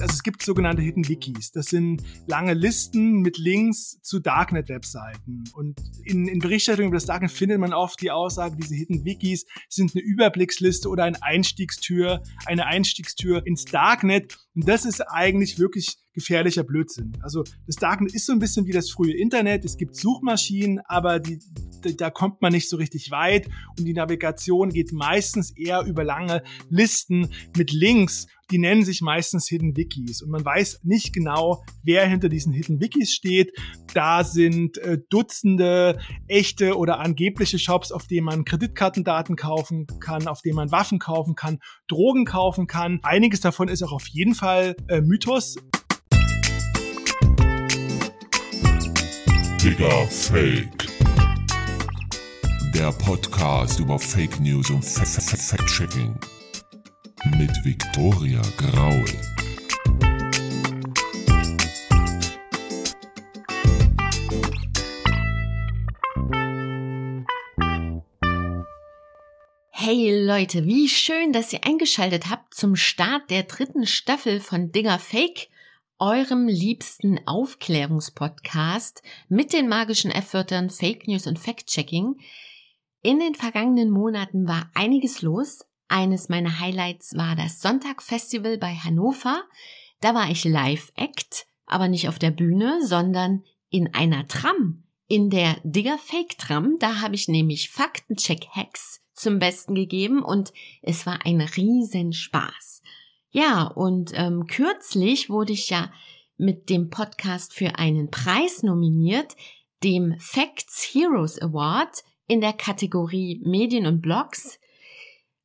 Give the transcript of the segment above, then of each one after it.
Also es gibt sogenannte Hidden Wikis. Das sind lange Listen mit Links zu Darknet-Webseiten. Und in, in Berichterstattung über das Darknet findet man oft die Aussage, diese Hidden Wikis sind eine Überblicksliste oder eine Einstiegstür, eine Einstiegstür ins Darknet. Und das ist eigentlich wirklich gefährlicher Blödsinn. Also das Darknet ist so ein bisschen wie das frühe Internet. Es gibt Suchmaschinen, aber die, da kommt man nicht so richtig weit und die Navigation geht meistens eher über lange Listen mit Links. Die nennen sich meistens Hidden Wikis und man weiß nicht genau, wer hinter diesen Hidden Wikis steht. Da sind äh, Dutzende echte oder angebliche Shops, auf denen man Kreditkartendaten kaufen kann, auf denen man Waffen kaufen kann, Drogen kaufen kann. Einiges davon ist auch auf jeden Fall äh, Mythos. Digger Fake. Der Podcast über Fake News und Fact-Checking. Mit Viktoria Graul. Hey Leute, wie schön, dass ihr eingeschaltet habt zum Start der dritten Staffel von Digger Fake eurem liebsten Aufklärungspodcast mit den magischen F-Wörtern Fake News und Fact-Checking. In den vergangenen Monaten war einiges los. Eines meiner Highlights war das Sonntag-Festival bei Hannover. Da war ich Live-Act, aber nicht auf der Bühne, sondern in einer Tram. In der Digger Fake Tram, da habe ich nämlich Faktencheck-Hacks zum Besten gegeben und es war ein Riesenspaß. Ja, und ähm, kürzlich wurde ich ja mit dem Podcast für einen Preis nominiert, dem Facts Heroes Award in der Kategorie Medien und Blogs.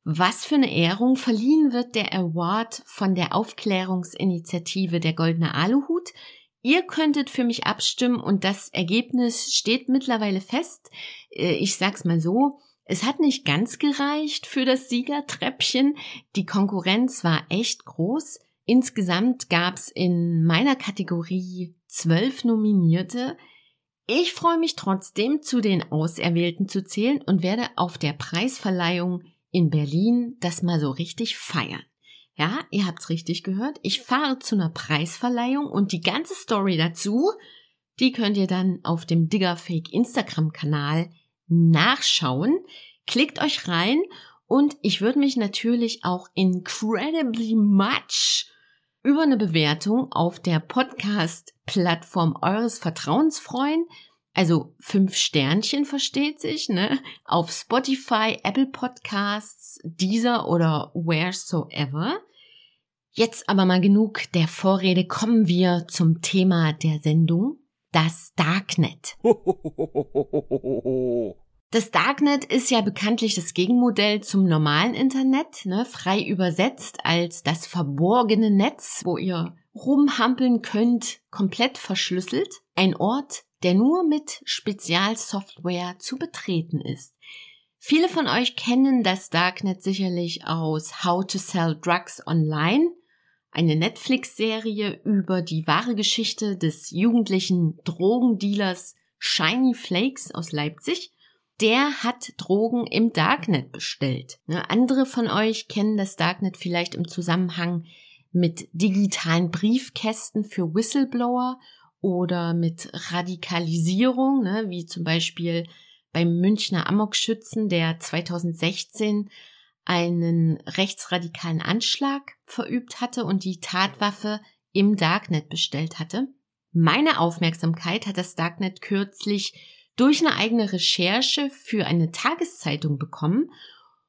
Was für eine Ehrung verliehen wird der Award von der Aufklärungsinitiative der Goldene Aluhut. Ihr könntet für mich abstimmen und das Ergebnis steht mittlerweile fest. Äh, ich sag's mal so, es hat nicht ganz gereicht für das Siegertreppchen. Die Konkurrenz war echt groß. Insgesamt gab's in meiner Kategorie zwölf Nominierte. Ich freue mich trotzdem, zu den Auserwählten zu zählen und werde auf der Preisverleihung in Berlin das mal so richtig feiern. Ja, ihr habt's richtig gehört. Ich fahre zu einer Preisverleihung und die ganze Story dazu, die könnt ihr dann auf dem Diggerfake Instagram Kanal nachschauen. Klickt euch rein und ich würde mich natürlich auch incredibly much über eine Bewertung auf der Podcast-Plattform eures Vertrauens freuen. Also fünf Sternchen versteht sich, ne? Auf Spotify, Apple Podcasts, Deezer oder wheresoever. Jetzt aber mal genug der Vorrede, kommen wir zum Thema der Sendung, das Darknet. Das Darknet ist ja bekanntlich das Gegenmodell zum normalen Internet, ne, frei übersetzt als das verborgene Netz, wo ihr rumhampeln könnt, komplett verschlüsselt. Ein Ort, der nur mit Spezialsoftware zu betreten ist. Viele von euch kennen das Darknet sicherlich aus How to Sell Drugs Online, eine Netflix-Serie über die wahre Geschichte des jugendlichen Drogendealers Shiny Flakes aus Leipzig der hat Drogen im Darknet bestellt. Andere von euch kennen das Darknet vielleicht im Zusammenhang mit digitalen Briefkästen für Whistleblower oder mit Radikalisierung, ne, wie zum Beispiel beim Münchner Amokschützen, der 2016 einen rechtsradikalen Anschlag verübt hatte und die Tatwaffe im Darknet bestellt hatte. Meine Aufmerksamkeit hat das Darknet kürzlich durch eine eigene Recherche für eine Tageszeitung bekommen.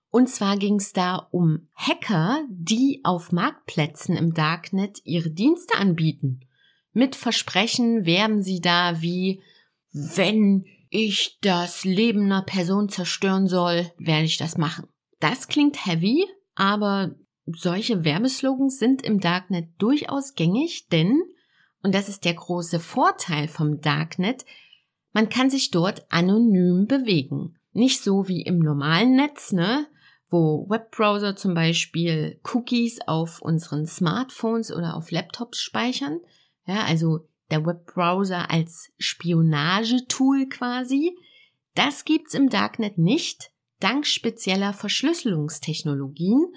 Und zwar ging es da um Hacker, die auf Marktplätzen im Darknet ihre Dienste anbieten. Mit Versprechen werben sie da wie, wenn ich das Leben einer Person zerstören soll, werde ich das machen. Das klingt heavy, aber solche Werbeslogans sind im Darknet durchaus gängig, denn, und das ist der große Vorteil vom Darknet, man kann sich dort anonym bewegen. Nicht so wie im normalen Netz, ne? wo Webbrowser zum Beispiel Cookies auf unseren Smartphones oder auf Laptops speichern. Ja, also der Webbrowser als Spionagetool quasi. Das gibt's im Darknet nicht, dank spezieller Verschlüsselungstechnologien.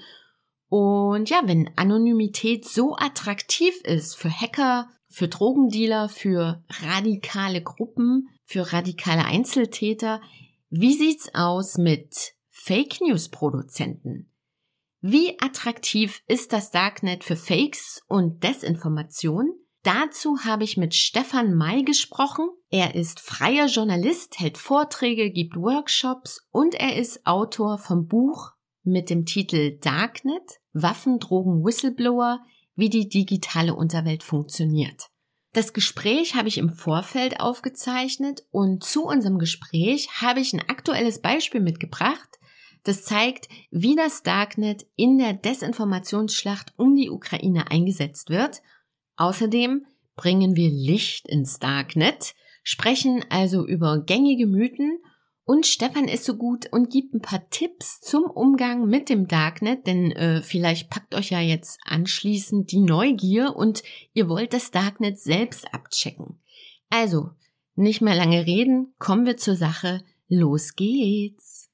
Und ja, wenn Anonymität so attraktiv ist für Hacker, für Drogendealer, für radikale Gruppen, für radikale Einzeltäter, wie sieht's aus mit Fake News Produzenten? Wie attraktiv ist das Darknet für Fakes und Desinformation? Dazu habe ich mit Stefan May gesprochen. Er ist freier Journalist, hält Vorträge, gibt Workshops und er ist Autor vom Buch mit dem Titel Darknet, Waffen, Drogen, Whistleblower, wie die digitale Unterwelt funktioniert. Das Gespräch habe ich im Vorfeld aufgezeichnet und zu unserem Gespräch habe ich ein aktuelles Beispiel mitgebracht, das zeigt, wie das Darknet in der Desinformationsschlacht um die Ukraine eingesetzt wird Außerdem bringen wir Licht ins Darknet, sprechen also über gängige Mythen und Stefan ist so gut und gibt ein paar Tipps zum Umgang mit dem Darknet, denn äh, vielleicht packt euch ja jetzt anschließend die Neugier und ihr wollt das Darknet selbst abchecken. Also, nicht mehr lange reden, kommen wir zur Sache. Los geht's!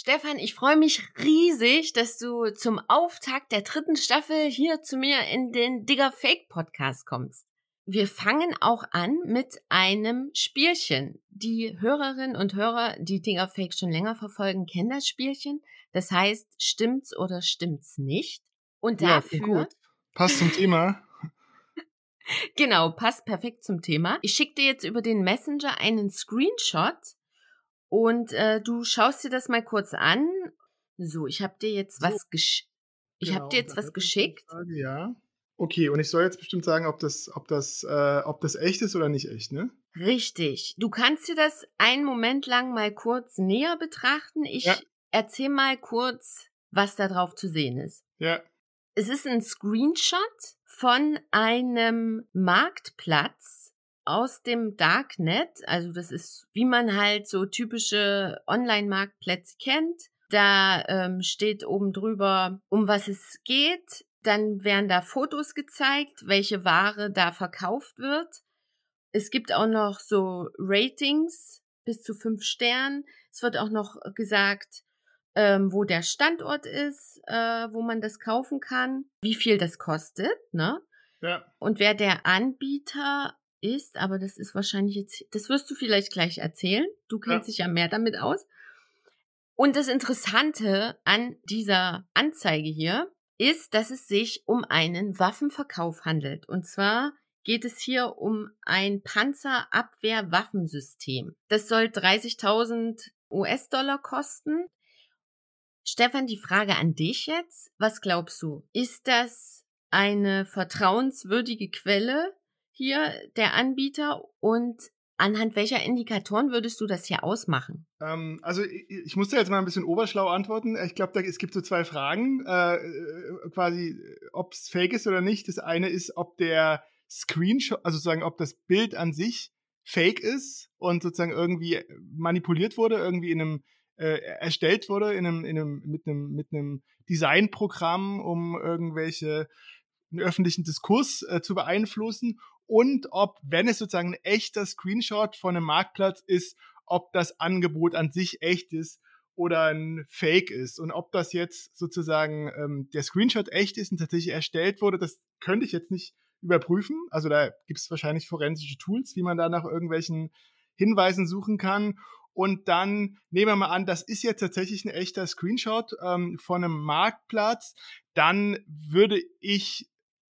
Stefan, ich freue mich riesig, dass du zum Auftakt der dritten Staffel hier zu mir in den Digger Fake Podcast kommst. Wir fangen auch an mit einem Spielchen. Die Hörerinnen und Hörer, die Digger Fake schon länger verfolgen, kennen das Spielchen. Das heißt, stimmt's oder stimmt's nicht? Und dafür. Ja, gut. Passt zum Thema. genau, passt perfekt zum Thema. Ich schicke dir jetzt über den Messenger einen Screenshot und äh, du schaust dir das mal kurz an. So, ich habe dir jetzt was so. gesch ich genau, habe dir jetzt was geschickt. Frage, ja. Okay, und ich soll jetzt bestimmt sagen, ob das, ob das, äh, ob das echt ist oder nicht echt, ne? Richtig. Du kannst dir das einen Moment lang mal kurz näher betrachten. Ich ja. erzähl mal kurz, was da drauf zu sehen ist. Ja. Es ist ein Screenshot von einem Marktplatz aus dem Darknet. Also das ist, wie man halt so typische Online-Marktplätze kennt. Da ähm, steht oben drüber, um was es geht. Dann werden da Fotos gezeigt, welche Ware da verkauft wird. Es gibt auch noch so Ratings bis zu fünf Sternen. Es wird auch noch gesagt, ähm, wo der Standort ist, äh, wo man das kaufen kann, wie viel das kostet, ne? Ja. Und wer der Anbieter ist, aber das ist wahrscheinlich jetzt, das wirst du vielleicht gleich erzählen. Du kennst ja. dich ja mehr damit aus. Und das Interessante an dieser Anzeige hier ist, dass es sich um einen Waffenverkauf handelt. Und zwar geht es hier um ein Panzerabwehrwaffensystem. Das soll 30.000 US-Dollar kosten. Stefan, die Frage an dich jetzt. Was glaubst du? Ist das eine vertrauenswürdige Quelle hier der Anbieter und anhand welcher Indikatoren würdest du das hier ausmachen? Ähm, also ich, ich musste jetzt mal ein bisschen oberschlau antworten. Ich glaube, es gibt so zwei Fragen, äh, äh quasi, ob es fake ist oder nicht. Das eine ist, ob der Screenshot, also sozusagen, ob das Bild an sich fake ist und sozusagen irgendwie manipuliert wurde, irgendwie in einem äh, erstellt wurde in einem, in einem, mit einem, mit einem Designprogramm, um irgendwelche öffentlichen Diskurs äh, zu beeinflussen und ob, wenn es sozusagen ein echter Screenshot von einem Marktplatz ist, ob das Angebot an sich echt ist oder ein Fake ist. Und ob das jetzt sozusagen ähm, der Screenshot echt ist und tatsächlich erstellt wurde, das könnte ich jetzt nicht überprüfen. Also da gibt es wahrscheinlich forensische Tools, wie man da nach irgendwelchen Hinweisen suchen kann. Und dann nehmen wir mal an, das ist jetzt tatsächlich ein echter Screenshot ähm, von einem Marktplatz. Dann würde ich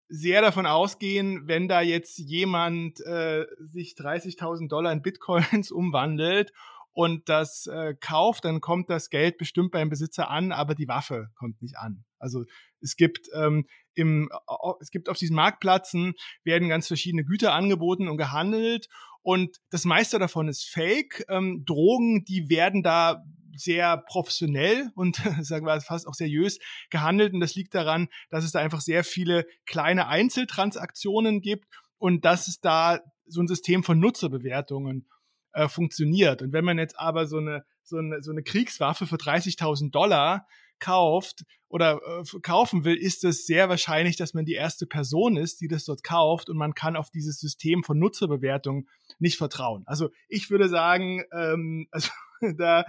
sehr davon ausgehen, wenn da jetzt jemand äh, sich 30.000 Dollar in Bitcoins umwandelt und das äh, kauft, dann kommt das Geld bestimmt beim Besitzer an, aber die Waffe kommt nicht an. Also es gibt ähm, im, es gibt auf diesen Marktplätzen werden ganz verschiedene Güter angeboten und gehandelt und das meiste davon ist Fake. Ähm, Drogen, die werden da sehr professionell und sagen wir fast auch seriös gehandelt. Und das liegt daran, dass es da einfach sehr viele kleine Einzeltransaktionen gibt und dass es da so ein System von Nutzerbewertungen äh, funktioniert. Und wenn man jetzt aber so eine, so eine, so eine Kriegswaffe für 30.000 Dollar kauft oder äh, kaufen will, ist es sehr wahrscheinlich, dass man die erste Person ist, die das dort kauft und man kann auf dieses System von Nutzerbewertung nicht vertrauen. Also ich würde sagen, ähm, also da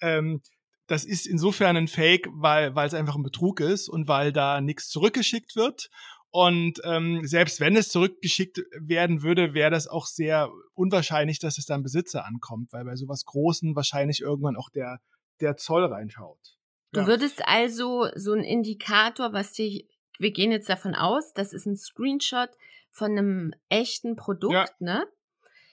ähm, das ist insofern ein Fake, weil weil es einfach ein Betrug ist und weil da nichts zurückgeschickt wird. Und ähm, selbst wenn es zurückgeschickt werden würde, wäre das auch sehr unwahrscheinlich, dass es dann Besitzer ankommt, weil bei sowas Großen wahrscheinlich irgendwann auch der, der Zoll reinschaut. Du ja. würdest also so ein Indikator, was dir, wir gehen jetzt davon aus, das ist ein Screenshot von einem echten Produkt, ja. ne?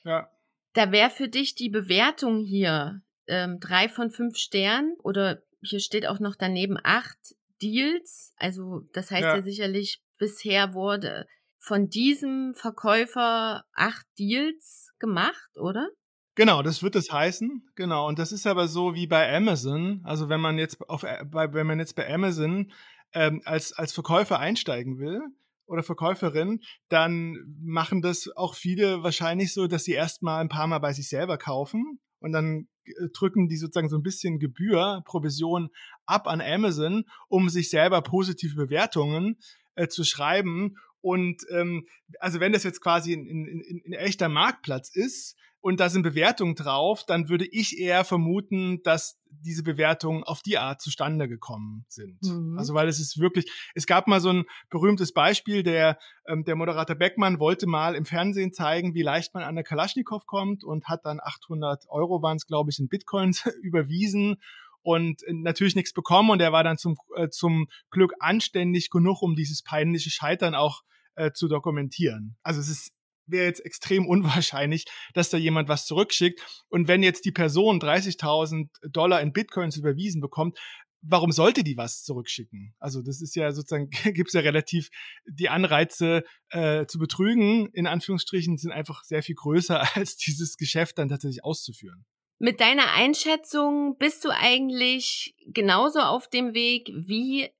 Ja. Da wäre für dich die Bewertung hier ähm, drei von fünf Sternen oder hier steht auch noch daneben acht Deals. Also das heißt ja, ja sicherlich bisher wurde von diesem Verkäufer acht Deals gemacht, oder? Genau, das wird es heißen. Genau. Und das ist aber so wie bei Amazon. Also wenn man jetzt auf, äh, bei, wenn man jetzt bei Amazon ähm, als, als Verkäufer einsteigen will oder Verkäuferin, dann machen das auch viele wahrscheinlich so, dass sie erstmal ein paar Mal bei sich selber kaufen und dann äh, drücken die sozusagen so ein bisschen Gebühr, Provision ab an Amazon, um sich selber positive Bewertungen äh, zu schreiben. Und ähm, also wenn das jetzt quasi ein, ein, ein, ein echter Marktplatz ist und da sind Bewertungen drauf, dann würde ich eher vermuten, dass diese Bewertungen auf die Art zustande gekommen sind. Mhm. Also weil es ist wirklich, es gab mal so ein berühmtes Beispiel, der, ähm, der Moderator Beckmann wollte mal im Fernsehen zeigen, wie leicht man an der Kalaschnikow kommt und hat dann 800 Euro waren es, glaube ich, in Bitcoins überwiesen und natürlich nichts bekommen und er war dann zum, äh, zum Glück anständig genug, um dieses peinliche Scheitern auch äh, zu dokumentieren. Also es ist wäre jetzt extrem unwahrscheinlich, dass da jemand was zurückschickt. Und wenn jetzt die Person 30.000 Dollar in Bitcoins überwiesen bekommt, warum sollte die was zurückschicken? Also das ist ja sozusagen, gibt es ja relativ, die Anreize äh, zu betrügen, in Anführungsstrichen, sind einfach sehr viel größer, als dieses Geschäft dann tatsächlich auszuführen. Mit deiner Einschätzung bist du eigentlich genauso auf dem Weg wie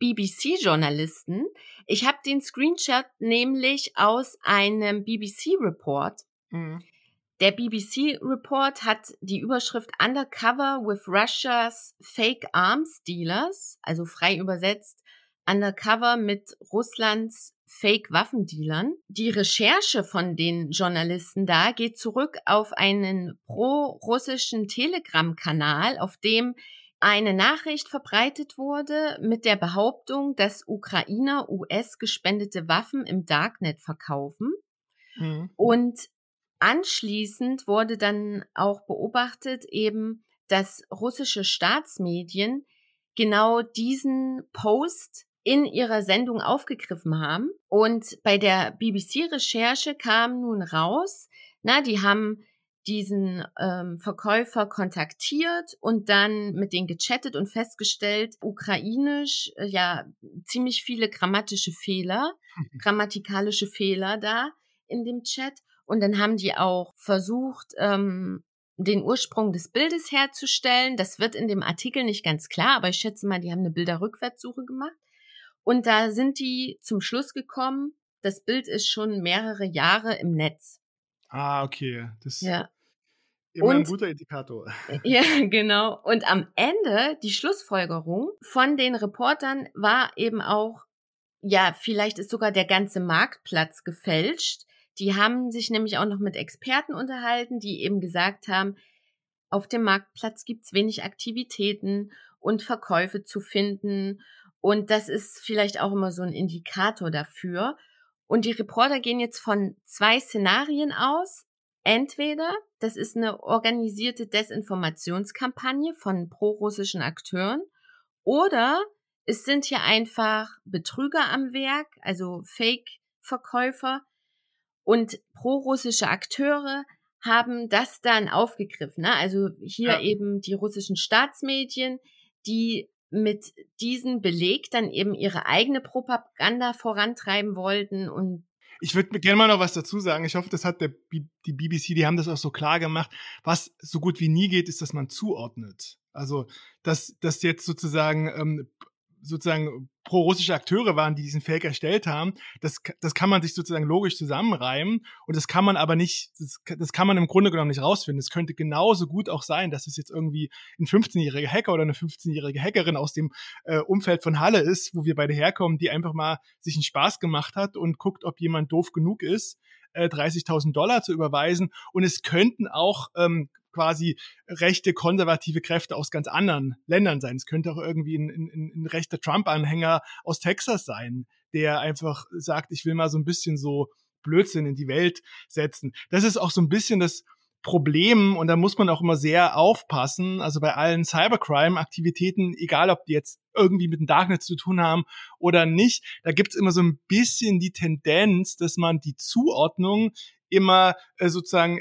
BBC-Journalisten. Ich habe den Screenshot nämlich aus einem BBC-Report. Mhm. Der BBC-Report hat die Überschrift Undercover with Russia's Fake Arms Dealers, also frei übersetzt Undercover mit Russlands Fake-Waffendealern. Die Recherche von den Journalisten da geht zurück auf einen pro-russischen Telegram-Kanal, auf dem eine Nachricht verbreitet wurde mit der Behauptung, dass Ukrainer US gespendete Waffen im Darknet verkaufen. Mhm. Und anschließend wurde dann auch beobachtet eben, dass russische Staatsmedien genau diesen Post in ihrer Sendung aufgegriffen haben. Und bei der BBC-Recherche kam nun raus, na, die haben diesen ähm, Verkäufer kontaktiert und dann mit denen gechattet und festgestellt, ukrainisch, äh, ja, ziemlich viele grammatische Fehler, grammatikalische Fehler da in dem Chat. Und dann haben die auch versucht, ähm, den Ursprung des Bildes herzustellen. Das wird in dem Artikel nicht ganz klar, aber ich schätze mal, die haben eine Bilderrückwärtssuche gemacht. Und da sind die zum Schluss gekommen, das Bild ist schon mehrere Jahre im Netz. Ah, okay. Das ja. immer und, ein guter Indikator. Ja, genau. Und am Ende, die Schlussfolgerung von den Reportern war eben auch, ja, vielleicht ist sogar der ganze Marktplatz gefälscht. Die haben sich nämlich auch noch mit Experten unterhalten, die eben gesagt haben, auf dem Marktplatz gibt's wenig Aktivitäten und Verkäufe zu finden und das ist vielleicht auch immer so ein Indikator dafür. Und die Reporter gehen jetzt von zwei Szenarien aus. Entweder das ist eine organisierte Desinformationskampagne von prorussischen Akteuren oder es sind hier einfach Betrüger am Werk, also Fake-Verkäufer und prorussische Akteure haben das dann aufgegriffen. Ne? Also hier ja. eben die russischen Staatsmedien, die mit diesem Beleg dann eben ihre eigene Propaganda vorantreiben wollten und ich würde gerne mal noch was dazu sagen. Ich hoffe, das hat der, die BBC, die haben das auch so klar gemacht. Was so gut wie nie geht, ist, dass man zuordnet. Also, dass, dass jetzt sozusagen ähm, sozusagen pro-russische Akteure waren, die diesen Fake erstellt haben. Das, das kann man sich sozusagen logisch zusammenreimen und das kann man aber nicht, das, das kann man im Grunde genommen nicht rausfinden. Es könnte genauso gut auch sein, dass es jetzt irgendwie ein 15-jähriger Hacker oder eine 15-jährige Hackerin aus dem äh, Umfeld von Halle ist, wo wir beide herkommen, die einfach mal sich einen Spaß gemacht hat und guckt, ob jemand doof genug ist, äh, 30.000 Dollar zu überweisen. Und es könnten auch ähm, quasi rechte konservative Kräfte aus ganz anderen Ländern sein. Es könnte auch irgendwie ein, ein, ein rechter Trump-Anhänger aus Texas sein, der einfach sagt, ich will mal so ein bisschen so Blödsinn in die Welt setzen. Das ist auch so ein bisschen das Problem und da muss man auch immer sehr aufpassen. Also bei allen Cybercrime-Aktivitäten, egal ob die jetzt irgendwie mit dem Darknet zu tun haben oder nicht, da gibt's immer so ein bisschen die Tendenz, dass man die Zuordnung immer äh, sozusagen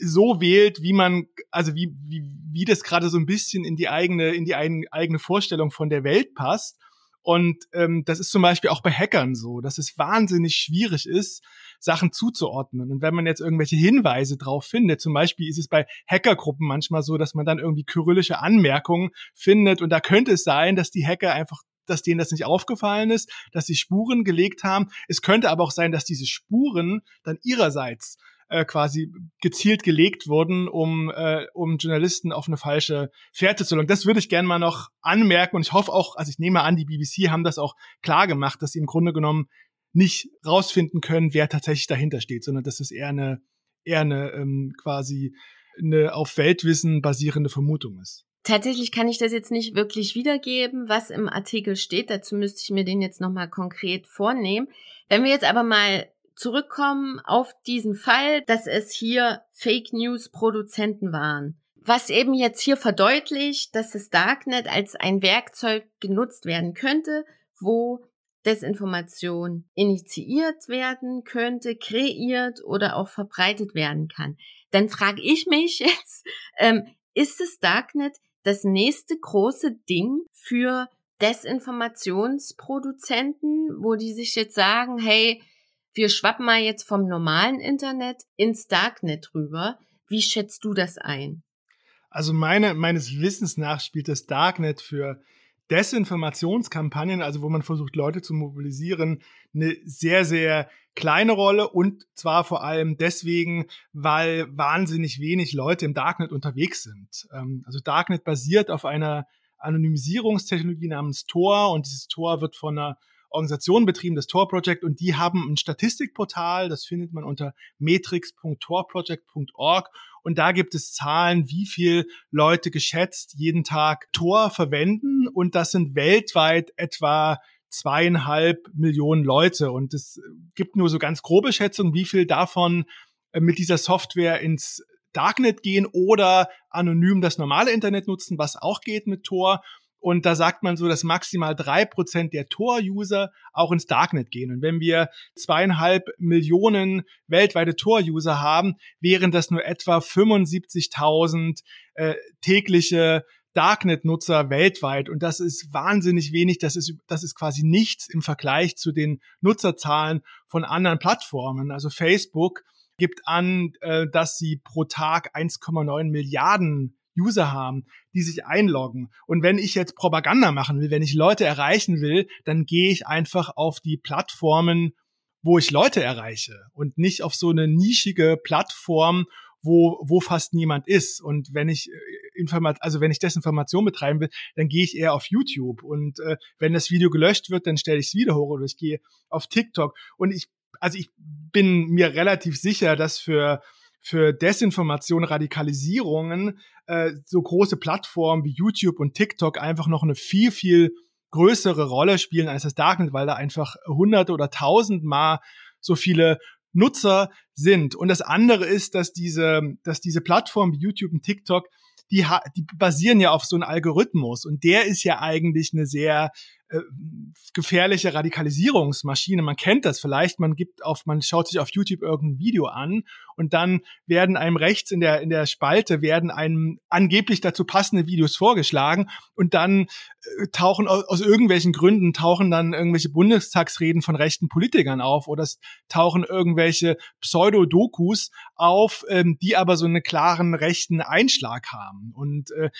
so wählt, wie man, also wie, wie, wie das gerade so ein bisschen in die eigene, in die eigene Vorstellung von der Welt passt. Und ähm, das ist zum Beispiel auch bei Hackern so, dass es wahnsinnig schwierig ist, Sachen zuzuordnen. Und wenn man jetzt irgendwelche Hinweise drauf findet, zum Beispiel ist es bei Hackergruppen manchmal so, dass man dann irgendwie kyrillische Anmerkungen findet. Und da könnte es sein, dass die Hacker einfach dass denen das nicht aufgefallen ist, dass sie Spuren gelegt haben. Es könnte aber auch sein, dass diese Spuren dann ihrerseits äh, quasi gezielt gelegt wurden, um, äh, um Journalisten auf eine falsche Fährte zu locken. Das würde ich gerne mal noch anmerken und ich hoffe auch, also ich nehme an, die BBC haben das auch klar gemacht, dass sie im Grunde genommen nicht rausfinden können, wer tatsächlich dahinter steht, sondern dass es eher eine, eher eine ähm, quasi eine auf Weltwissen basierende Vermutung ist. Tatsächlich kann ich das jetzt nicht wirklich wiedergeben, was im Artikel steht. Dazu müsste ich mir den jetzt nochmal konkret vornehmen. Wenn wir jetzt aber mal zurückkommen auf diesen Fall, dass es hier Fake News Produzenten waren. Was eben jetzt hier verdeutlicht, dass das Darknet als ein Werkzeug genutzt werden könnte, wo Desinformation initiiert werden könnte, kreiert oder auch verbreitet werden kann. Dann frage ich mich jetzt, ähm, ist das Darknet das nächste große Ding für Desinformationsproduzenten, wo die sich jetzt sagen, hey, wir schwappen mal jetzt vom normalen Internet ins Darknet rüber. Wie schätzt du das ein? Also meine, meines Wissens nach spielt das Darknet für Desinformationskampagnen, also wo man versucht, Leute zu mobilisieren, eine sehr, sehr kleine Rolle und zwar vor allem deswegen, weil wahnsinnig wenig Leute im Darknet unterwegs sind. Ähm, also Darknet basiert auf einer Anonymisierungstechnologie namens Tor und dieses Tor wird von einer Organisation betrieben, das Tor Project, und die haben ein Statistikportal, das findet man unter metrics.torproject.org und da gibt es Zahlen, wie viel Leute geschätzt jeden Tag Tor verwenden. Und das sind weltweit etwa zweieinhalb Millionen Leute. Und es gibt nur so ganz grobe Schätzungen, wie viel davon äh, mit dieser Software ins Darknet gehen oder anonym das normale Internet nutzen, was auch geht mit Tor. Und da sagt man so, dass maximal drei Prozent der Tor-User auch ins Darknet gehen. Und wenn wir zweieinhalb Millionen weltweite Tor-User haben, wären das nur etwa 75.000 äh, tägliche Darknet-Nutzer weltweit. Und das ist wahnsinnig wenig. Das ist, das ist quasi nichts im Vergleich zu den Nutzerzahlen von anderen Plattformen. Also Facebook gibt an, äh, dass sie pro Tag 1,9 Milliarden User haben, die sich einloggen. Und wenn ich jetzt Propaganda machen will, wenn ich Leute erreichen will, dann gehe ich einfach auf die Plattformen, wo ich Leute erreiche und nicht auf so eine nischige Plattform, wo, wo fast niemand ist. Und wenn ich äh, Informat also wenn ich Desinformation betreiben will, dann gehe ich eher auf YouTube. Und äh, wenn das Video gelöscht wird, dann stelle ich es wieder hoch oder ich gehe auf TikTok. Und ich, also ich bin mir relativ sicher, dass für für Desinformation, Radikalisierungen äh, so große Plattformen wie YouTube und TikTok einfach noch eine viel, viel größere Rolle spielen als das Darknet, weil da einfach hunderte oder tausendmal so viele Nutzer sind. Und das andere ist, dass diese, dass diese Plattformen wie YouTube und TikTok, die, die basieren ja auf so einem Algorithmus und der ist ja eigentlich eine sehr äh, gefährliche Radikalisierungsmaschine. Man kennt das vielleicht. Man gibt auf, man schaut sich auf YouTube irgendein Video an und dann werden einem rechts in der, in der Spalte werden einem angeblich dazu passende Videos vorgeschlagen und dann äh, tauchen aus, aus irgendwelchen Gründen tauchen dann irgendwelche Bundestagsreden von rechten Politikern auf oder es tauchen irgendwelche Pseudo-Dokus auf, ähm, die aber so einen klaren rechten Einschlag haben. Und äh,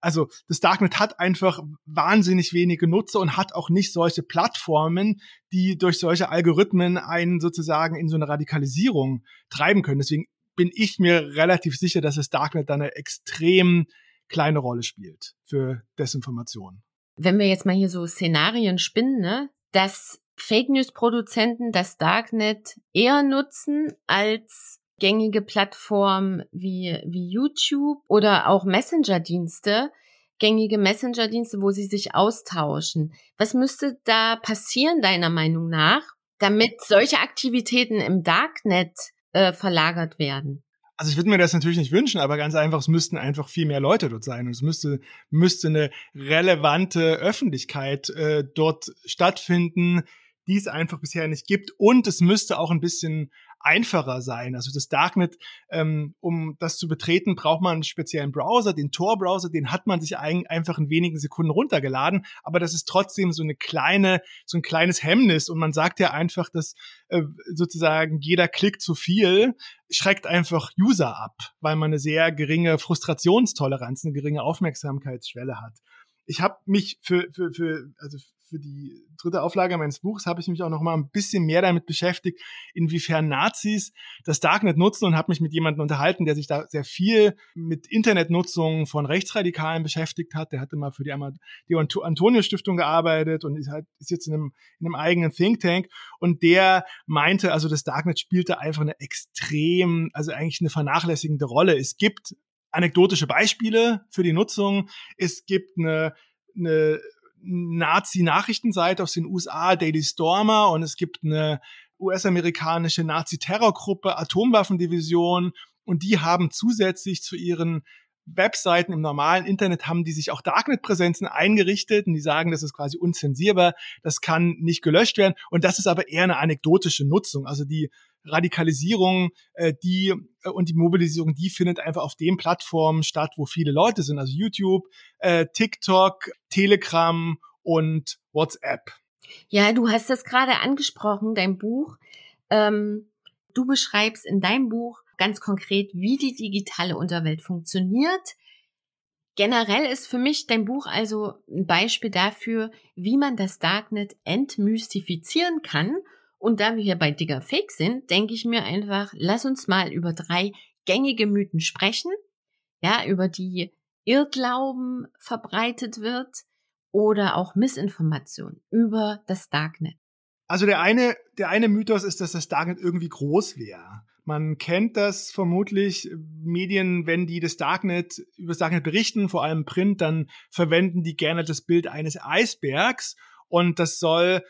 also das Darknet hat einfach wahnsinnig wenige Nutzer und hat auch nicht solche Plattformen, die durch solche Algorithmen einen sozusagen in so eine Radikalisierung treiben können. Deswegen bin ich mir relativ sicher, dass das Darknet da eine extrem kleine Rolle spielt für Desinformation. Wenn wir jetzt mal hier so Szenarien spinnen, ne, dass Fake News Produzenten das Darknet eher nutzen als gängige Plattformen wie, wie YouTube oder auch Messenger-Dienste, gängige Messenger-Dienste, wo sie sich austauschen. Was müsste da passieren, deiner Meinung nach, damit solche Aktivitäten im Darknet äh, verlagert werden? Also ich würde mir das natürlich nicht wünschen, aber ganz einfach, es müssten einfach viel mehr Leute dort sein und es müsste, müsste eine relevante Öffentlichkeit äh, dort stattfinden, die es einfach bisher nicht gibt. Und es müsste auch ein bisschen einfacher sein. Also das Darknet, ähm, um das zu betreten, braucht man einen speziellen Browser, den Tor-Browser, den hat man sich ein, einfach in wenigen Sekunden runtergeladen, aber das ist trotzdem so eine kleine, so ein kleines Hemmnis. Und man sagt ja einfach, dass äh, sozusagen jeder Klick zu viel schreckt einfach User ab, weil man eine sehr geringe Frustrationstoleranz, eine geringe Aufmerksamkeitsschwelle hat. Ich habe mich für, für, für, also für die dritte Auflage meines Buchs habe ich mich auch noch mal ein bisschen mehr damit beschäftigt, inwiefern Nazis das Darknet nutzen und habe mich mit jemandem unterhalten, der sich da sehr viel mit Internetnutzung von Rechtsradikalen beschäftigt hat. Der hatte mal für die, die Antonio Stiftung gearbeitet und ist, halt, ist jetzt in einem, in einem eigenen Think Tank und der meinte, also das Darknet spielte einfach eine extrem, also eigentlich eine vernachlässigende Rolle. Es gibt anekdotische Beispiele für die Nutzung. Es gibt eine, eine Nazi-Nachrichtenseite aus den USA, Daily Stormer, und es gibt eine US-amerikanische Nazi-Terrorgruppe, Atomwaffendivision, und die haben zusätzlich zu ihren Webseiten im normalen Internet haben die sich auch Darknet-Präsenzen eingerichtet und die sagen, das ist quasi unzensierbar, das kann nicht gelöscht werden und das ist aber eher eine anekdotische Nutzung. Also die Radikalisierung, äh, die äh, und die Mobilisierung, die findet einfach auf den Plattformen statt, wo viele Leute sind, also YouTube, äh, TikTok, Telegram und WhatsApp. Ja, du hast das gerade angesprochen, dein Buch. Ähm, du beschreibst in deinem Buch ganz konkret, wie die digitale Unterwelt funktioniert. Generell ist für mich dein Buch also ein Beispiel dafür, wie man das Darknet entmystifizieren kann und da wir hier bei Digger Fake sind, denke ich mir einfach, lass uns mal über drei gängige Mythen sprechen, ja, über die Irrglauben verbreitet wird oder auch Missinformation über das Darknet. Also der eine, der eine Mythos ist, dass das Darknet irgendwie groß wäre. Man kennt das vermutlich Medien, wenn die das Darknet über das Darknet berichten, vor allem Print, dann verwenden die gerne das Bild eines Eisbergs. Und das soll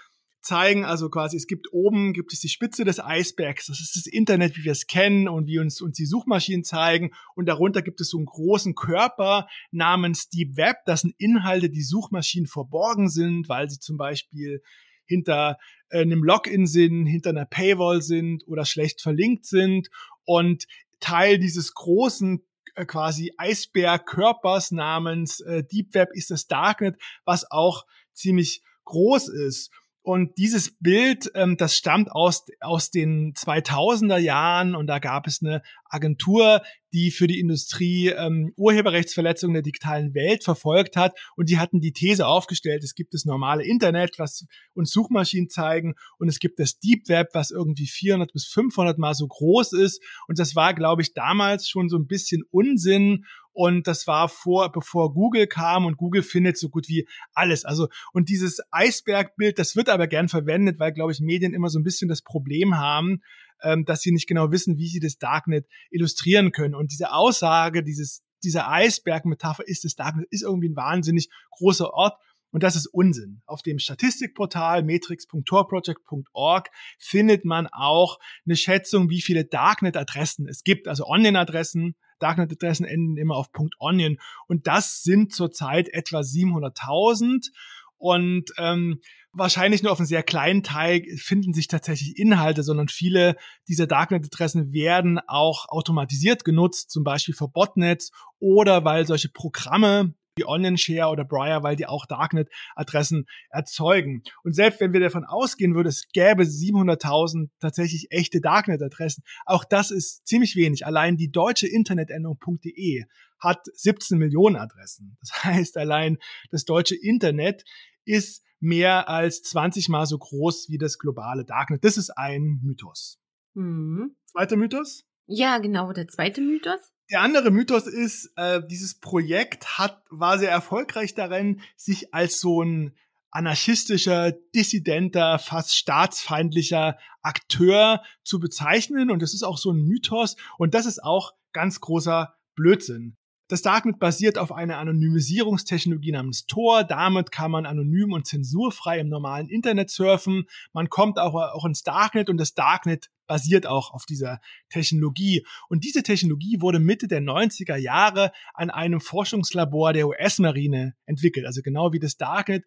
zeigen, also quasi es gibt oben gibt es die Spitze des Eisbergs, das ist das Internet, wie wir es kennen und wie uns uns die Suchmaschinen zeigen. Und darunter gibt es so einen großen Körper namens Deep Web, das sind Inhalte, die Suchmaschinen verborgen sind, weil sie zum Beispiel hinter äh, einem Login sind, hinter einer Paywall sind oder schlecht verlinkt sind und Teil dieses großen äh, quasi Eisbergkörpers namens äh, Deep Web ist das Darknet, was auch ziemlich groß ist. Und dieses Bild, ähm, das stammt aus, aus den 2000er Jahren und da gab es eine Agentur, die für die Industrie ähm, Urheberrechtsverletzungen der digitalen Welt verfolgt hat. Und die hatten die These aufgestellt, es gibt das normale Internet, was uns Suchmaschinen zeigen. Und es gibt das Deep Web, was irgendwie 400 bis 500 mal so groß ist. Und das war, glaube ich, damals schon so ein bisschen Unsinn. Und das war vor, bevor Google kam. Und Google findet so gut wie alles. Also, und dieses Eisbergbild, das wird aber gern verwendet, weil, glaube ich, Medien immer so ein bisschen das Problem haben, ähm, dass sie nicht genau wissen, wie sie das Darknet illustrieren können. Und diese Aussage, dieses, dieser Eisberg-Metapher ist das Darknet, ist irgendwie ein wahnsinnig großer Ort. Und das ist Unsinn. Auf dem Statistikportal metrics.torproject.org findet man auch eine Schätzung, wie viele Darknet-Adressen es gibt, also Online-Adressen. Darknet-Adressen enden immer auf .onion und das sind zurzeit etwa 700.000 und ähm, wahrscheinlich nur auf einem sehr kleinen Teil finden sich tatsächlich Inhalte, sondern viele dieser Darknet-Adressen werden auch automatisiert genutzt, zum Beispiel für Botnets oder weil solche Programme wie OnionShare oder Briar, weil die auch Darknet-Adressen erzeugen. Und selbst wenn wir davon ausgehen würden, es gäbe 700.000 tatsächlich echte Darknet-Adressen, auch das ist ziemlich wenig. Allein die deutsche Internetendung.de hat 17 Millionen Adressen. Das heißt, allein das deutsche Internet ist mehr als 20 mal so groß wie das globale Darknet. Das ist ein Mythos. Mhm. Zweiter Mythos? Ja, genau, der zweite Mythos. Der andere Mythos ist, äh, dieses Projekt hat, war sehr erfolgreich darin, sich als so ein anarchistischer, dissidenter, fast staatsfeindlicher Akteur zu bezeichnen. Und das ist auch so ein Mythos. Und das ist auch ganz großer Blödsinn. Das Darknet basiert auf einer Anonymisierungstechnologie namens Tor. Damit kann man anonym und zensurfrei im normalen Internet surfen. Man kommt auch, auch ins Darknet und das Darknet basiert auch auf dieser Technologie. Und diese Technologie wurde Mitte der 90er Jahre an einem Forschungslabor der US-Marine entwickelt. Also genau wie das Darknet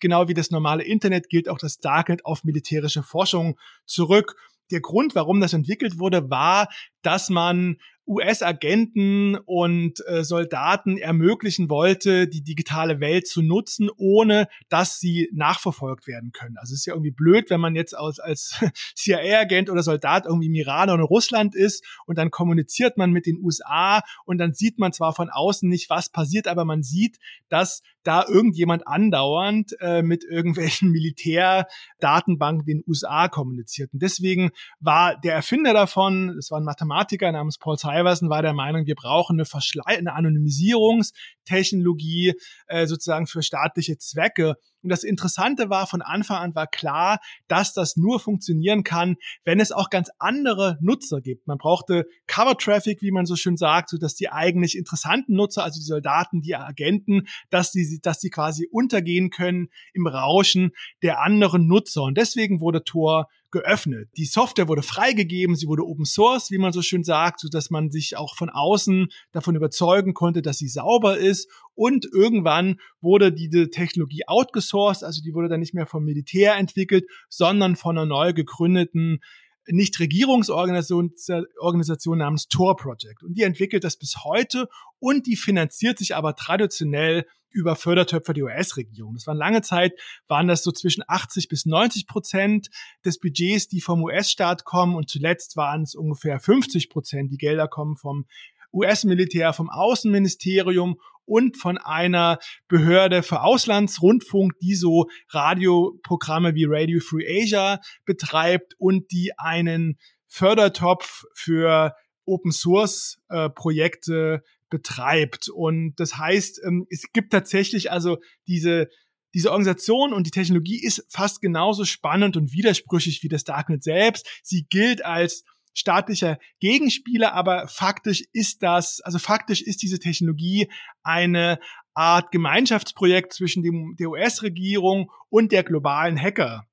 genau wie das normale Internet gilt auch das Darknet auf militärische Forschung zurück. Der Grund, warum das entwickelt wurde, war, dass man US-Agenten und äh, Soldaten ermöglichen wollte, die digitale Welt zu nutzen, ohne dass sie nachverfolgt werden können. Also es ist ja irgendwie blöd, wenn man jetzt als, als CIA-Agent oder Soldat irgendwie im Iran oder Russland ist und dann kommuniziert man mit den USA und dann sieht man zwar von außen nicht, was passiert, aber man sieht, dass da irgendjemand andauernd äh, mit irgendwelchen Militärdatenbanken den USA kommuniziert. Und deswegen war der Erfinder davon, das war ein Mathematiker namens Paul Iverson, war der Meinung, wir brauchen eine, Verschlei eine Anonymisierungstechnologie äh, sozusagen für staatliche Zwecke. Und das Interessante war, von Anfang an war klar, dass das nur funktionieren kann, wenn es auch ganz andere Nutzer gibt. Man brauchte Cover Traffic, wie man so schön sagt, so dass die eigentlich interessanten Nutzer, also die Soldaten, die Agenten, dass die, dass die quasi untergehen können im Rauschen der anderen Nutzer. Und deswegen wurde Tor geöffnet. Die Software wurde freigegeben, sie wurde Open Source, wie man so schön sagt, so dass man sich auch von außen davon überzeugen konnte, dass sie sauber ist. Und irgendwann wurde diese Technologie outgesourced, also die wurde dann nicht mehr vom Militär entwickelt, sondern von einer neu gegründeten Nichtregierungsorganisation Organisation namens Tor Project. Und die entwickelt das bis heute und die finanziert sich aber traditionell über Fördertöpfe der US-Regierung. Das waren lange Zeit, waren das so zwischen 80 bis 90 Prozent des Budgets, die vom US-Staat kommen und zuletzt waren es ungefähr 50 Prozent. Die Gelder kommen vom US-Militär, vom Außenministerium und von einer Behörde für Auslandsrundfunk, die so Radioprogramme wie Radio Free Asia betreibt und die einen Fördertopf für Open Source äh, Projekte betreibt. Und das heißt, ähm, es gibt tatsächlich also diese diese Organisation und die Technologie ist fast genauso spannend und widersprüchlich wie das Darknet selbst. Sie gilt als staatlicher Gegenspieler, aber faktisch ist das, also faktisch ist diese Technologie eine Art Gemeinschaftsprojekt zwischen dem, der US-Regierung und der globalen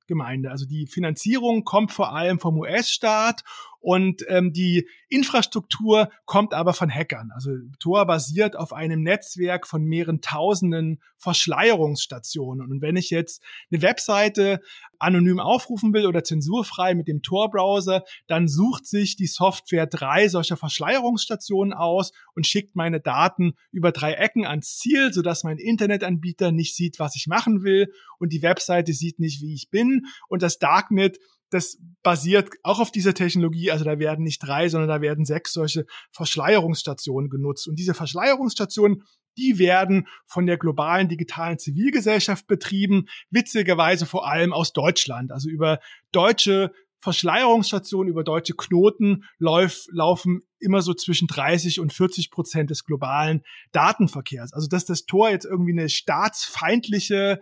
Hackergemeinde. Also die Finanzierung kommt vor allem vom US-Staat und ähm, die Infrastruktur kommt aber von Hackern. Also Tor basiert auf einem Netzwerk von mehreren tausenden Verschleierungsstationen. Und wenn ich jetzt eine Webseite anonym aufrufen will oder zensurfrei mit dem Tor-Browser, dann sucht sich die Software drei solcher Verschleierungsstationen aus und schickt meine Daten über drei Ecken ans Ziel, sodass mein Internetanbieter nicht sieht, was ich machen will und die Webseite sieht nicht, wie ich bin. Und das Darknet das basiert auch auf dieser Technologie. Also da werden nicht drei, sondern da werden sechs solche Verschleierungsstationen genutzt. Und diese Verschleierungsstationen, die werden von der globalen digitalen Zivilgesellschaft betrieben, witzigerweise vor allem aus Deutschland. Also über deutsche Verschleierungsstationen, über deutsche Knoten lauf, laufen immer so zwischen 30 und 40 Prozent des globalen Datenverkehrs. Also dass das Tor jetzt irgendwie eine staatsfeindliche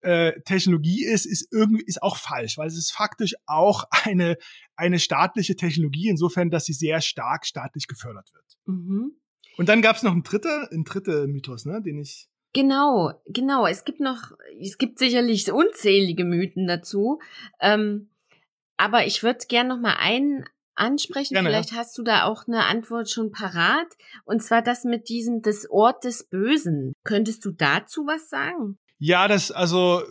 äh, Technologie ist, ist irgendwie ist auch falsch, weil es ist faktisch auch eine eine staatliche Technologie insofern, dass sie sehr stark staatlich gefördert wird. Mhm. Und dann gab es noch einen dritter, einen dritter Mythos, ne, den ich Genau, genau. Es gibt noch, es gibt sicherlich unzählige Mythen dazu. Ähm, aber ich würde gerne noch mal einen ansprechen. Gerne, Vielleicht ja. hast du da auch eine Antwort schon parat. Und zwar das mit diesem des Ort des Bösen. Könntest du dazu was sagen? Ja, das, also,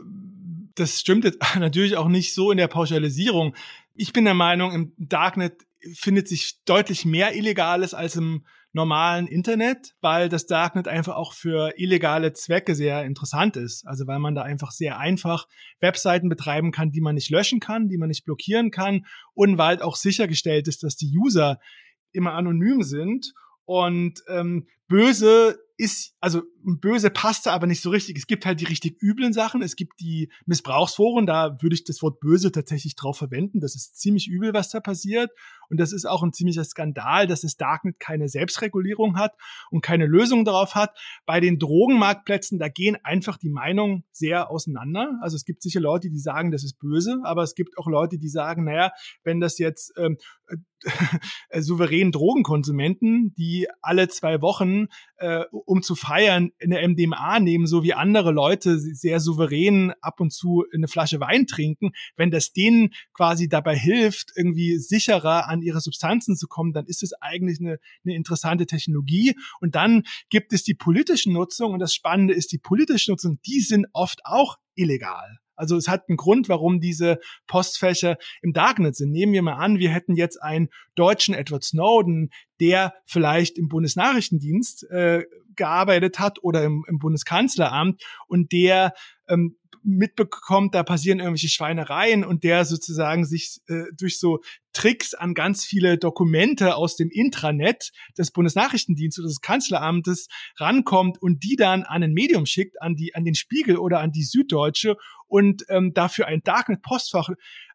das stimmt jetzt natürlich auch nicht so in der Pauschalisierung. Ich bin der Meinung, im Darknet findet sich deutlich mehr Illegales als im normalen Internet, weil das Darknet einfach auch für illegale Zwecke sehr interessant ist. Also weil man da einfach sehr einfach Webseiten betreiben kann, die man nicht löschen kann, die man nicht blockieren kann und weil auch sichergestellt ist, dass die User immer anonym sind und ähm, böse ist, also böse passte aber nicht so richtig. Es gibt halt die richtig üblen Sachen. Es gibt die Missbrauchsforen, da würde ich das Wort böse tatsächlich drauf verwenden. Das ist ziemlich übel, was da passiert. Und das ist auch ein ziemlicher Skandal, dass das Darknet keine Selbstregulierung hat und keine Lösung darauf hat. Bei den Drogenmarktplätzen, da gehen einfach die Meinungen sehr auseinander. Also es gibt sicher Leute, die sagen, das ist böse, aber es gibt auch Leute, die sagen, naja, wenn das jetzt ähm, äh, souveränen Drogenkonsumenten, die alle zwei Wochen, äh, um zu feiern, eine MDMA nehmen, so wie andere Leute sehr souverän ab und zu eine Flasche Wein trinken, wenn das denen quasi dabei hilft, irgendwie sicherer an ihre Substanzen zu kommen, dann ist es eigentlich eine, eine interessante Technologie. Und dann gibt es die politische Nutzung und das Spannende ist, die politische Nutzung, die sind oft auch illegal. Also es hat einen Grund, warum diese Postfächer im Darknet sind. Nehmen wir mal an, wir hätten jetzt einen deutschen Edward Snowden, der vielleicht im Bundesnachrichtendienst äh, gearbeitet hat oder im, im Bundeskanzleramt und der ähm, mitbekommt, da passieren irgendwelche Schweinereien und der sozusagen sich äh, durch so Tricks an ganz viele Dokumente aus dem Intranet des Bundesnachrichtendienstes oder des Kanzleramtes rankommt und die dann an ein Medium schickt, an die an den Spiegel oder an die Süddeutsche und ähm, dafür ein Darknet-Postfach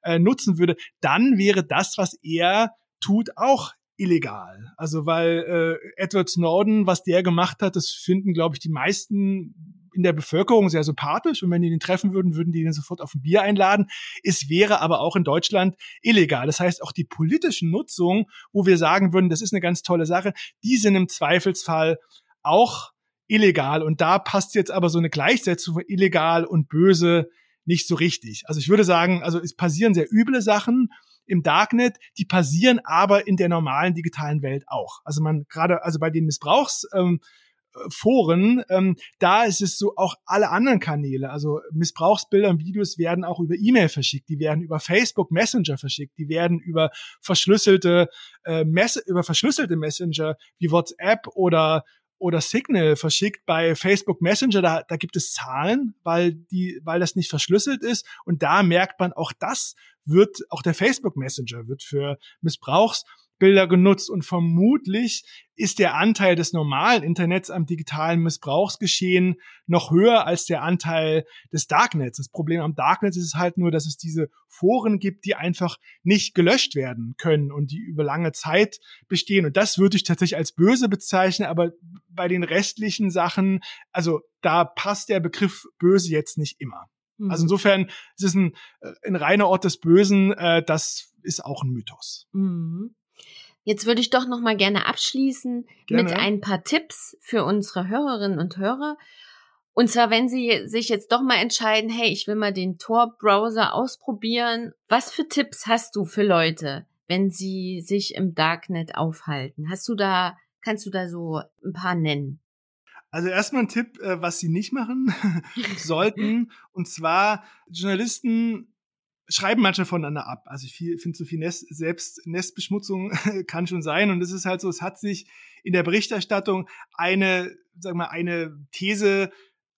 äh, nutzen würde, dann wäre das, was er tut, auch illegal. Also weil äh, Edward Snowden, was der gemacht hat, das finden, glaube ich, die meisten in der Bevölkerung sehr sympathisch und wenn die ihn treffen würden, würden die ihn sofort auf ein Bier einladen. Es wäre aber auch in Deutschland illegal. Das heißt, auch die politischen Nutzung, wo wir sagen würden, das ist eine ganz tolle Sache, die sind im Zweifelsfall auch illegal. Und da passt jetzt aber so eine Gleichsetzung von illegal und böse nicht so richtig. Also ich würde sagen, also es passieren sehr üble Sachen im Darknet, die passieren aber in der normalen digitalen Welt auch. Also man gerade, also bei den Missbrauchs, ähm, Foren, ähm, da ist es so auch alle anderen Kanäle, also Missbrauchsbilder und Videos werden auch über E-Mail verschickt, die werden über Facebook Messenger verschickt, die werden über verschlüsselte äh, Mess über verschlüsselte Messenger wie WhatsApp oder oder Signal verschickt bei Facebook Messenger, da, da gibt es Zahlen, weil die, weil das nicht verschlüsselt ist. Und da merkt man, auch das wird, auch der Facebook Messenger wird für Missbrauchs Bilder genutzt und vermutlich ist der Anteil des normalen Internets am digitalen Missbrauchsgeschehen noch höher als der Anteil des Darknets. Das Problem am Darknet ist halt nur, dass es diese Foren gibt, die einfach nicht gelöscht werden können und die über lange Zeit bestehen. Und das würde ich tatsächlich als böse bezeichnen, aber bei den restlichen Sachen, also da passt der Begriff böse jetzt nicht immer. Also mhm. insofern ist es ein, äh, ein reiner Ort des Bösen, äh, das ist auch ein Mythos. Mhm. Jetzt würde ich doch noch mal gerne abschließen gerne. mit ein paar Tipps für unsere Hörerinnen und Hörer. Und zwar, wenn Sie sich jetzt doch mal entscheiden, hey, ich will mal den Tor-Browser ausprobieren. Was für Tipps hast du für Leute, wenn sie sich im Darknet aufhalten? Hast du da, kannst du da so ein paar nennen? Also erstmal ein Tipp, äh, was Sie nicht machen sollten. Und zwar Journalisten schreiben manche voneinander ab. Also ich finde, so viel Nest, selbst Nestbeschmutzung kann schon sein. Und es ist halt so, es hat sich in der Berichterstattung eine, sag mal, eine These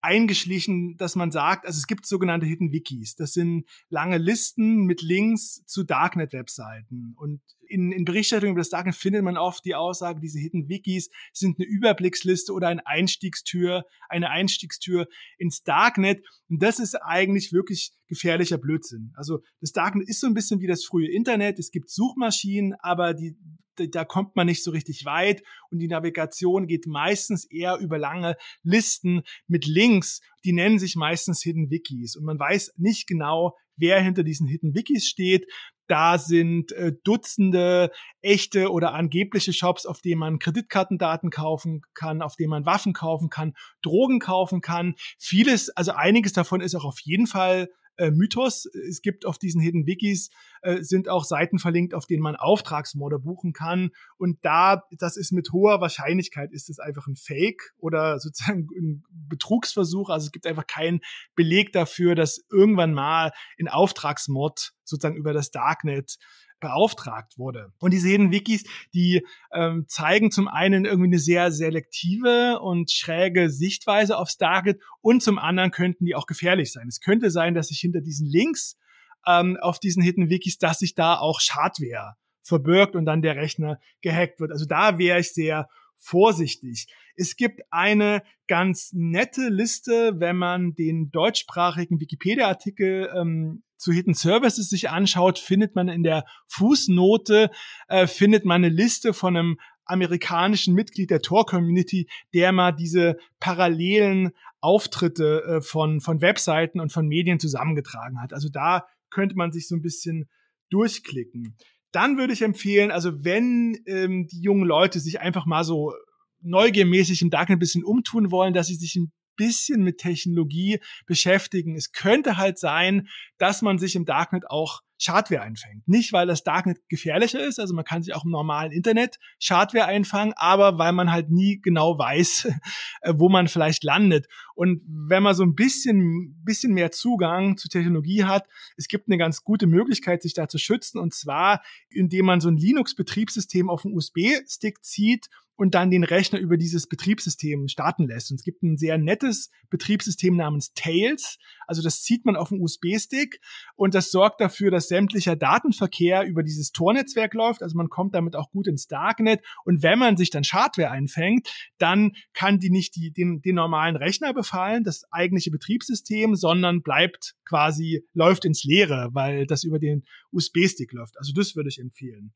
eingeschlichen, dass man sagt, also es gibt sogenannte Hidden Wikis. Das sind lange Listen mit Links zu Darknet-Webseiten. Und in, in Berichterstattung über das Darknet findet man oft die Aussage, diese Hidden Wikis sind eine Überblicksliste oder eine Einstiegstür, eine Einstiegstür ins Darknet. Und das ist eigentlich wirklich gefährlicher Blödsinn. Also das Darknet ist so ein bisschen wie das frühe Internet. Es gibt Suchmaschinen, aber die da kommt man nicht so richtig weit und die Navigation geht meistens eher über lange Listen mit Links, die nennen sich meistens Hidden Wikis und man weiß nicht genau, wer hinter diesen Hidden Wikis steht. Da sind äh, Dutzende echte oder angebliche Shops, auf denen man Kreditkartendaten kaufen kann, auf denen man Waffen kaufen kann, Drogen kaufen kann. Vieles, also einiges davon ist auch auf jeden Fall äh, Mythos. Es gibt auf diesen Hidden Wikis äh, sind auch Seiten verlinkt, auf denen man Auftragsmorde buchen kann. Und da, das ist mit hoher Wahrscheinlichkeit, ist es einfach ein Fake oder sozusagen ein Betrugsversuch. Also es gibt einfach keinen Beleg dafür, dass irgendwann mal ein Auftragsmord sozusagen über das Darknet beauftragt wurde. Und diese Hidden Wikis, die ähm, zeigen zum einen irgendwie eine sehr selektive und schräge Sichtweise aufs Target und zum anderen könnten die auch gefährlich sein. Es könnte sein, dass sich hinter diesen Links ähm, auf diesen Hidden Wikis, dass sich da auch Schadware verbirgt und dann der Rechner gehackt wird. Also da wäre ich sehr vorsichtig. Es gibt eine ganz nette Liste, wenn man den deutschsprachigen Wikipedia-Artikel ähm, zu Hidden Services sich anschaut, findet man in der Fußnote, äh, findet man eine Liste von einem amerikanischen Mitglied der Tor-Community, der mal diese parallelen Auftritte äh, von, von Webseiten und von Medien zusammengetragen hat. Also da könnte man sich so ein bisschen durchklicken. Dann würde ich empfehlen, also wenn ähm, die jungen Leute sich einfach mal so neugiermäßig im Darknet ein bisschen umtun wollen, dass sie sich ein bisschen mit Technologie beschäftigen. Es könnte halt sein, dass man sich im Darknet auch Schadware einfängt. Nicht, weil das Darknet gefährlicher ist, also man kann sich auch im normalen Internet Schadware einfangen, aber weil man halt nie genau weiß, äh, wo man vielleicht landet. Und wenn man so ein bisschen, bisschen mehr Zugang zu Technologie hat, es gibt eine ganz gute Möglichkeit, sich da zu schützen, und zwar, indem man so ein Linux-Betriebssystem auf einen USB-Stick zieht und dann den Rechner über dieses Betriebssystem starten lässt. Und es gibt ein sehr nettes Betriebssystem namens Tails. Also das zieht man auf einen USB-Stick und das sorgt dafür, dass sämtlicher Datenverkehr über dieses Tor-Netzwerk läuft. Also man kommt damit auch gut ins Darknet. Und wenn man sich dann Schadware einfängt, dann kann die nicht die, den, den normalen Rechner befallen, das eigentliche Betriebssystem, sondern bleibt quasi, läuft ins Leere, weil das über den USB-Stick läuft. Also das würde ich empfehlen.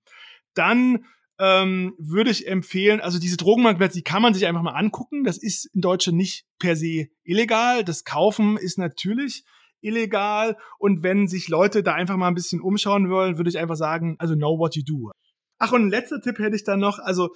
Dann ähm, würde ich empfehlen, also diese Drogenmarktplätze, die kann man sich einfach mal angucken. Das ist in Deutschland nicht per se illegal. Das Kaufen ist natürlich illegal. Und wenn sich Leute da einfach mal ein bisschen umschauen wollen, würde ich einfach sagen, also know what you do. Ach, und ein letzter Tipp hätte ich dann noch, also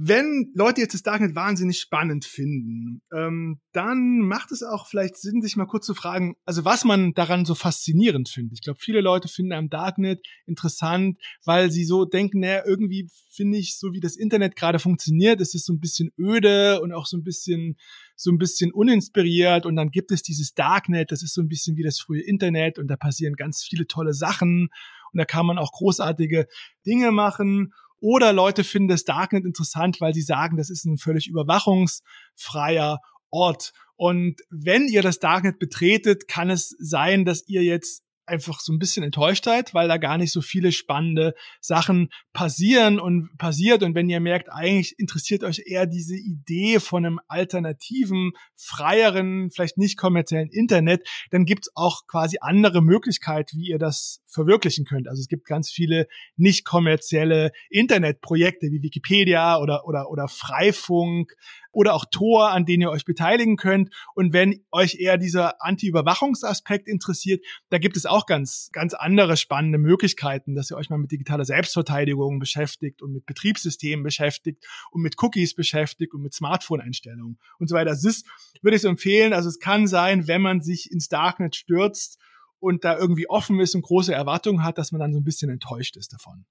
wenn Leute jetzt das Darknet wahnsinnig spannend finden, ähm, dann macht es auch vielleicht Sinn, sich mal kurz zu fragen, also was man daran so faszinierend findet. Ich glaube, viele Leute finden am Darknet interessant, weil sie so denken, naja, irgendwie finde ich, so wie das Internet gerade funktioniert, ist es so ein bisschen öde und auch so ein bisschen so ein bisschen uninspiriert und dann gibt es dieses Darknet, das ist so ein bisschen wie das frühe Internet und da passieren ganz viele tolle Sachen und da kann man auch großartige Dinge machen oder Leute finden das Darknet interessant, weil sie sagen, das ist ein völlig überwachungsfreier Ort. Und wenn ihr das Darknet betretet, kann es sein, dass ihr jetzt einfach so ein bisschen enttäuscht seid, weil da gar nicht so viele spannende Sachen passieren und passiert. Und wenn ihr merkt, eigentlich interessiert euch eher diese Idee von einem alternativen, freieren, vielleicht nicht kommerziellen Internet, dann gibt's auch quasi andere Möglichkeiten, wie ihr das verwirklichen könnt. Also es gibt ganz viele nicht kommerzielle Internetprojekte wie Wikipedia oder, oder, oder Freifunk, oder auch Tor, an denen ihr euch beteiligen könnt. Und wenn euch eher dieser Anti-Überwachungsaspekt interessiert, da gibt es auch ganz, ganz andere spannende Möglichkeiten, dass ihr euch mal mit digitaler Selbstverteidigung beschäftigt und mit Betriebssystemen beschäftigt und mit Cookies beschäftigt und mit Smartphone-Einstellungen und so weiter. Das ist, würde ich so empfehlen. Also es kann sein, wenn man sich ins Darknet stürzt und da irgendwie offen ist und große Erwartungen hat, dass man dann so ein bisschen enttäuscht ist davon.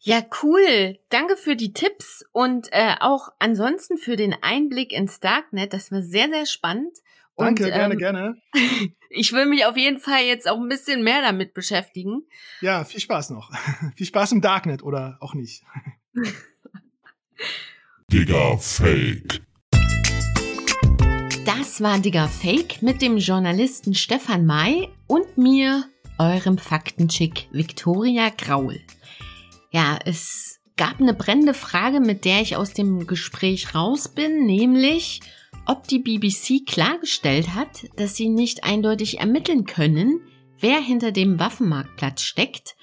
Ja, cool. Danke für die Tipps und äh, auch ansonsten für den Einblick ins Darknet. Das war sehr, sehr spannend. Danke, und, gerne, ähm, gerne. ich will mich auf jeden Fall jetzt auch ein bisschen mehr damit beschäftigen. Ja, viel Spaß noch. viel Spaß im Darknet oder auch nicht. Digga Fake. Das war Digga Fake mit dem Journalisten Stefan May und mir, eurem Faktenchick Viktoria Graul. Ja, es gab eine brennende Frage, mit der ich aus dem Gespräch raus bin, nämlich ob die BBC klargestellt hat, dass sie nicht eindeutig ermitteln können, wer hinter dem Waffenmarktplatz steckt.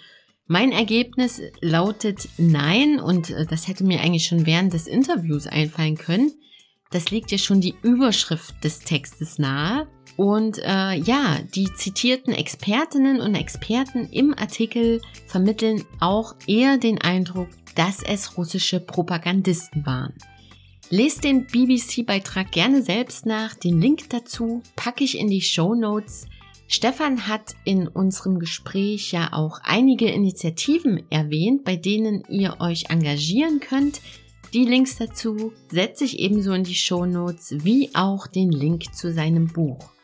Mein Ergebnis lautet nein und äh, das hätte mir eigentlich schon während des Interviews einfallen können. Das liegt ja schon die Überschrift des Textes nahe. Und äh, ja, die zitierten Expertinnen und Experten im Artikel vermitteln auch eher den Eindruck, dass es russische Propagandisten waren. Lest den BBC-Beitrag gerne selbst nach. Den Link dazu packe ich in die Show Notes. Stefan hat in unserem Gespräch ja auch einige Initiativen erwähnt, bei denen ihr euch engagieren könnt. Die Links dazu setze ich ebenso in die Show Notes wie auch den Link zu seinem Buch.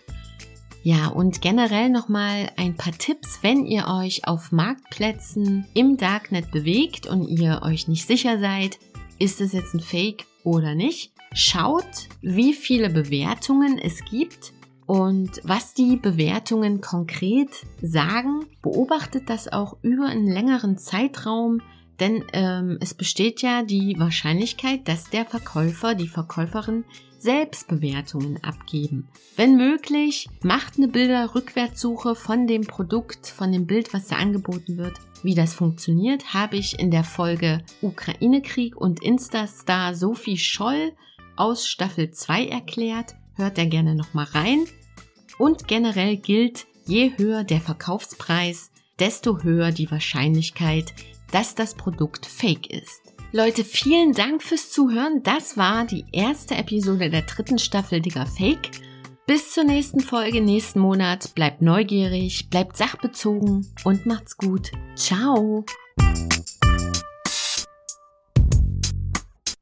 Ja, und generell nochmal ein paar Tipps, wenn ihr euch auf Marktplätzen im Darknet bewegt und ihr euch nicht sicher seid, ist es jetzt ein Fake oder nicht. Schaut, wie viele Bewertungen es gibt und was die Bewertungen konkret sagen. Beobachtet das auch über einen längeren Zeitraum, Denn ähm, es besteht ja die Wahrscheinlichkeit, dass der Verkäufer, die Verkäuferin Selbstbewertungen abgeben. Wenn möglich, macht eine Bilderrückwärtssuche von dem Produkt, von dem Bild, was da angeboten wird. Wie das funktioniert, habe ich in der Folge Ukraine-Krieg und Insta-Star Sophie Scholl aus Staffel 2 erklärt. Hört da gerne nochmal rein. Und generell gilt, je höher der Verkaufspreis, desto höher die Wahrscheinlichkeit, dass das Produkt fake ist. Leute, vielen Dank fürs Zuhören. Das war die erste Episode der dritten Staffel Digger Fake. Bis zur nächsten Folge nächsten Monat. Bleibt neugierig, bleibt sachbezogen und macht's gut. Ciao.